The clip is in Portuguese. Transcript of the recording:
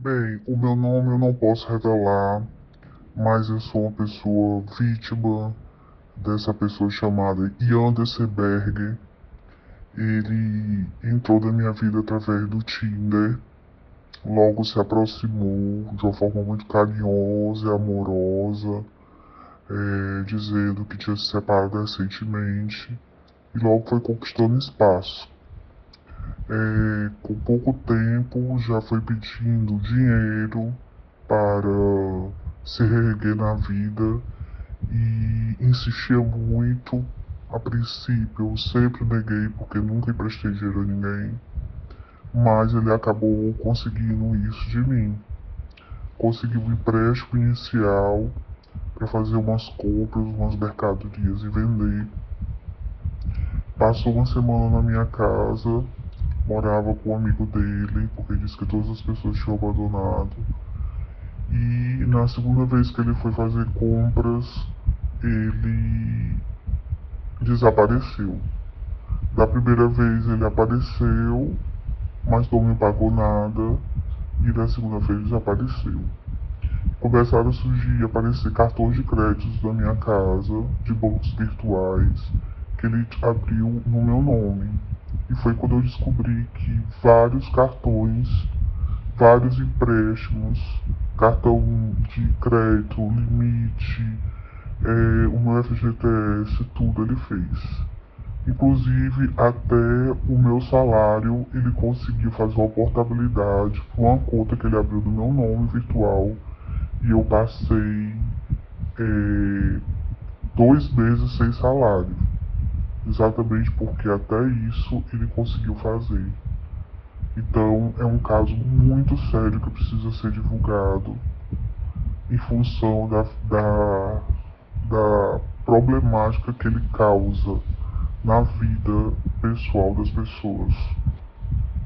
Bem, o meu nome eu não posso revelar, mas eu sou uma pessoa vítima dessa pessoa chamada Yanderseberg. Ele entrou na minha vida através do Tinder, logo se aproximou de uma forma muito carinhosa e amorosa, é, dizendo que tinha se separado recentemente, e logo foi conquistando espaço é, com pouco tempo já foi pedindo dinheiro para se reerguer na vida e insistia muito. A princípio eu sempre neguei porque nunca emprestei dinheiro a ninguém, mas ele acabou conseguindo isso de mim. Conseguiu um empréstimo inicial para fazer umas compras, umas mercadorias e vender. Passou uma semana na minha casa morava com um amigo dele, porque disse que todas as pessoas tinham abandonado. E na segunda vez que ele foi fazer compras, ele desapareceu. Da primeira vez ele apareceu, mas não me pagou nada. E da segunda vez desapareceu. Começaram a surgir, aparecer cartões de créditos na minha casa, de bancos virtuais, que ele abriu no meu nome. E foi quando eu descobri que vários cartões, vários empréstimos, cartão de crédito, limite, é, o meu FGTS, tudo ele fez. Inclusive, até o meu salário, ele conseguiu fazer uma portabilidade para uma conta que ele abriu no meu nome virtual. E eu passei é, dois meses sem salário exatamente porque até isso ele conseguiu fazer. Então é um caso muito sério que precisa ser divulgado em função da, da, da problemática que ele causa na vida pessoal das pessoas.